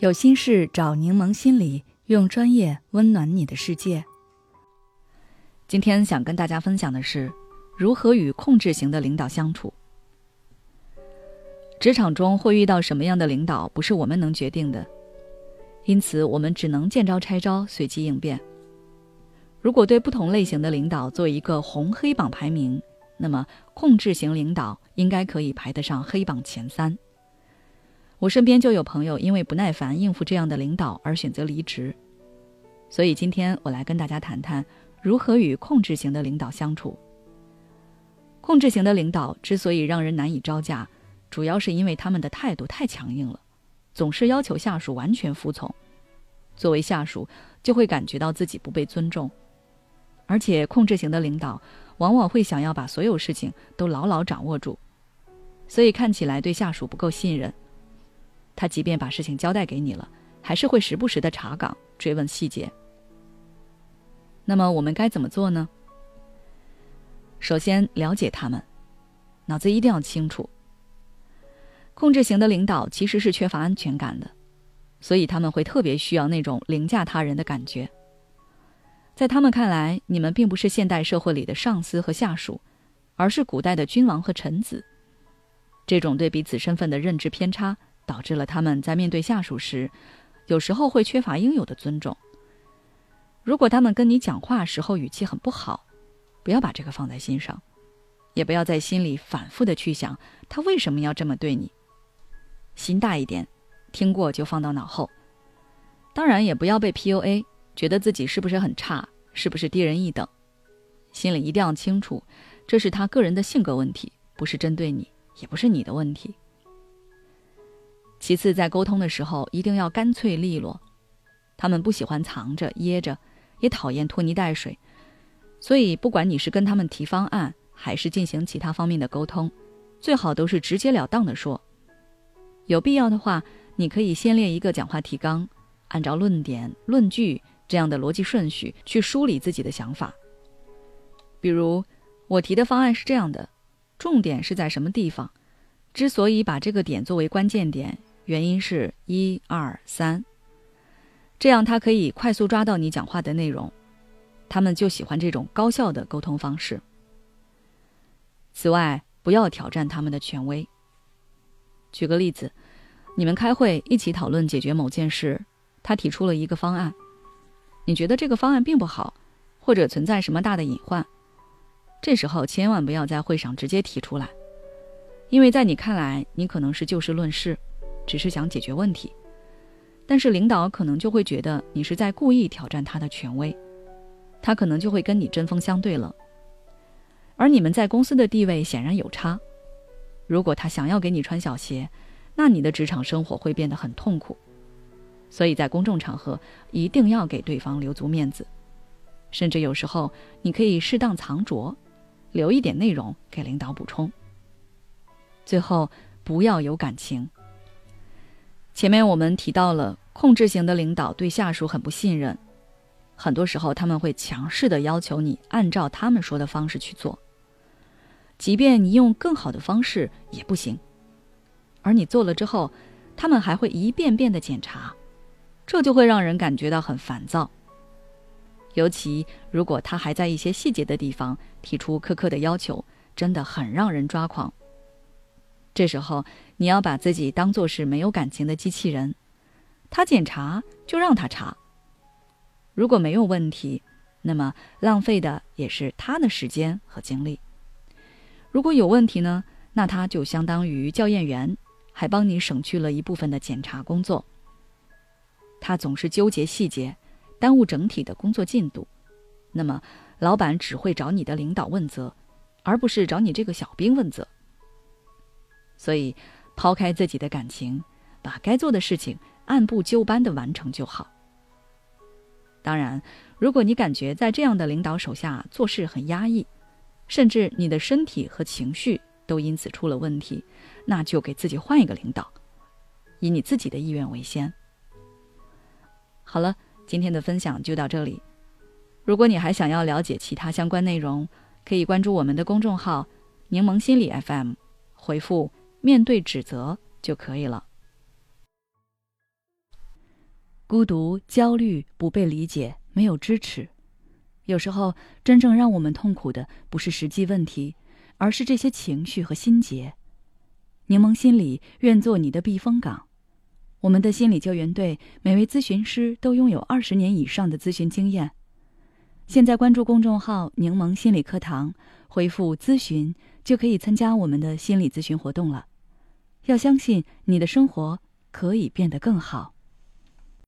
有心事找柠檬心理，用专业温暖你的世界。今天想跟大家分享的是，如何与控制型的领导相处。职场中会遇到什么样的领导，不是我们能决定的，因此我们只能见招拆招，随机应变。如果对不同类型的领导做一个红黑榜排名，那么控制型领导应该可以排得上黑榜前三。我身边就有朋友因为不耐烦应付这样的领导而选择离职，所以今天我来跟大家谈谈如何与控制型的领导相处。控制型的领导之所以让人难以招架，主要是因为他们的态度太强硬了，总是要求下属完全服从，作为下属就会感觉到自己不被尊重，而且控制型的领导往往会想要把所有事情都牢牢掌握住，所以看起来对下属不够信任。他即便把事情交代给你了，还是会时不时的查岗、追问细节。那么我们该怎么做呢？首先了解他们，脑子一定要清楚。控制型的领导其实是缺乏安全感的，所以他们会特别需要那种凌驾他人的感觉。在他们看来，你们并不是现代社会里的上司和下属，而是古代的君王和臣子。这种对彼此身份的认知偏差。导致了他们在面对下属时，有时候会缺乏应有的尊重。如果他们跟你讲话时候语气很不好，不要把这个放在心上，也不要在心里反复的去想他为什么要这么对你。心大一点，听过就放到脑后。当然也不要被 PUA，觉得自己是不是很差，是不是低人一等。心里一定要清楚，这是他个人的性格问题，不是针对你，也不是你的问题。其次，在沟通的时候一定要干脆利落。他们不喜欢藏着掖着，也讨厌拖泥带水。所以，不管你是跟他们提方案，还是进行其他方面的沟通，最好都是直截了当的说。有必要的话，你可以先列一个讲话提纲，按照论点、论据这样的逻辑顺序去梳理自己的想法。比如，我提的方案是这样的，重点是在什么地方？之所以把这个点作为关键点。原因是一二三，这样他可以快速抓到你讲话的内容，他们就喜欢这种高效的沟通方式。此外，不要挑战他们的权威。举个例子，你们开会一起讨论解决某件事，他提出了一个方案，你觉得这个方案并不好，或者存在什么大的隐患，这时候千万不要在会上直接提出来，因为在你看来，你可能是就事论事。只是想解决问题，但是领导可能就会觉得你是在故意挑战他的权威，他可能就会跟你针锋相对了。而你们在公司的地位显然有差，如果他想要给你穿小鞋，那你的职场生活会变得很痛苦。所以在公众场合一定要给对方留足面子，甚至有时候你可以适当藏拙，留一点内容给领导补充。最后，不要有感情。前面我们提到了控制型的领导对下属很不信任，很多时候他们会强势的要求你按照他们说的方式去做，即便你用更好的方式也不行，而你做了之后，他们还会一遍遍的检查，这就会让人感觉到很烦躁。尤其如果他还在一些细节的地方提出苛刻的要求，真的很让人抓狂。这时候，你要把自己当做是没有感情的机器人，他检查就让他查。如果没有问题，那么浪费的也是他的时间和精力；如果有问题呢，那他就相当于校验员，还帮你省去了一部分的检查工作。他总是纠结细节，耽误整体的工作进度，那么老板只会找你的领导问责，而不是找你这个小兵问责。所以，抛开自己的感情，把该做的事情按部就班的完成就好。当然，如果你感觉在这样的领导手下做事很压抑，甚至你的身体和情绪都因此出了问题，那就给自己换一个领导，以你自己的意愿为先。好了，今天的分享就到这里。如果你还想要了解其他相关内容，可以关注我们的公众号“柠檬心理 FM”，回复。面对指责就可以了。孤独、焦虑、不被理解、没有支持。有时候，真正让我们痛苦的不是实际问题，而是这些情绪和心结。柠檬心理愿做你的避风港。我们的心理救援队每位咨询师都拥有二十年以上的咨询经验。现在关注公众号“柠檬心理课堂”，回复“咨询”就可以参加我们的心理咨询活动了。要相信你的生活可以变得更好。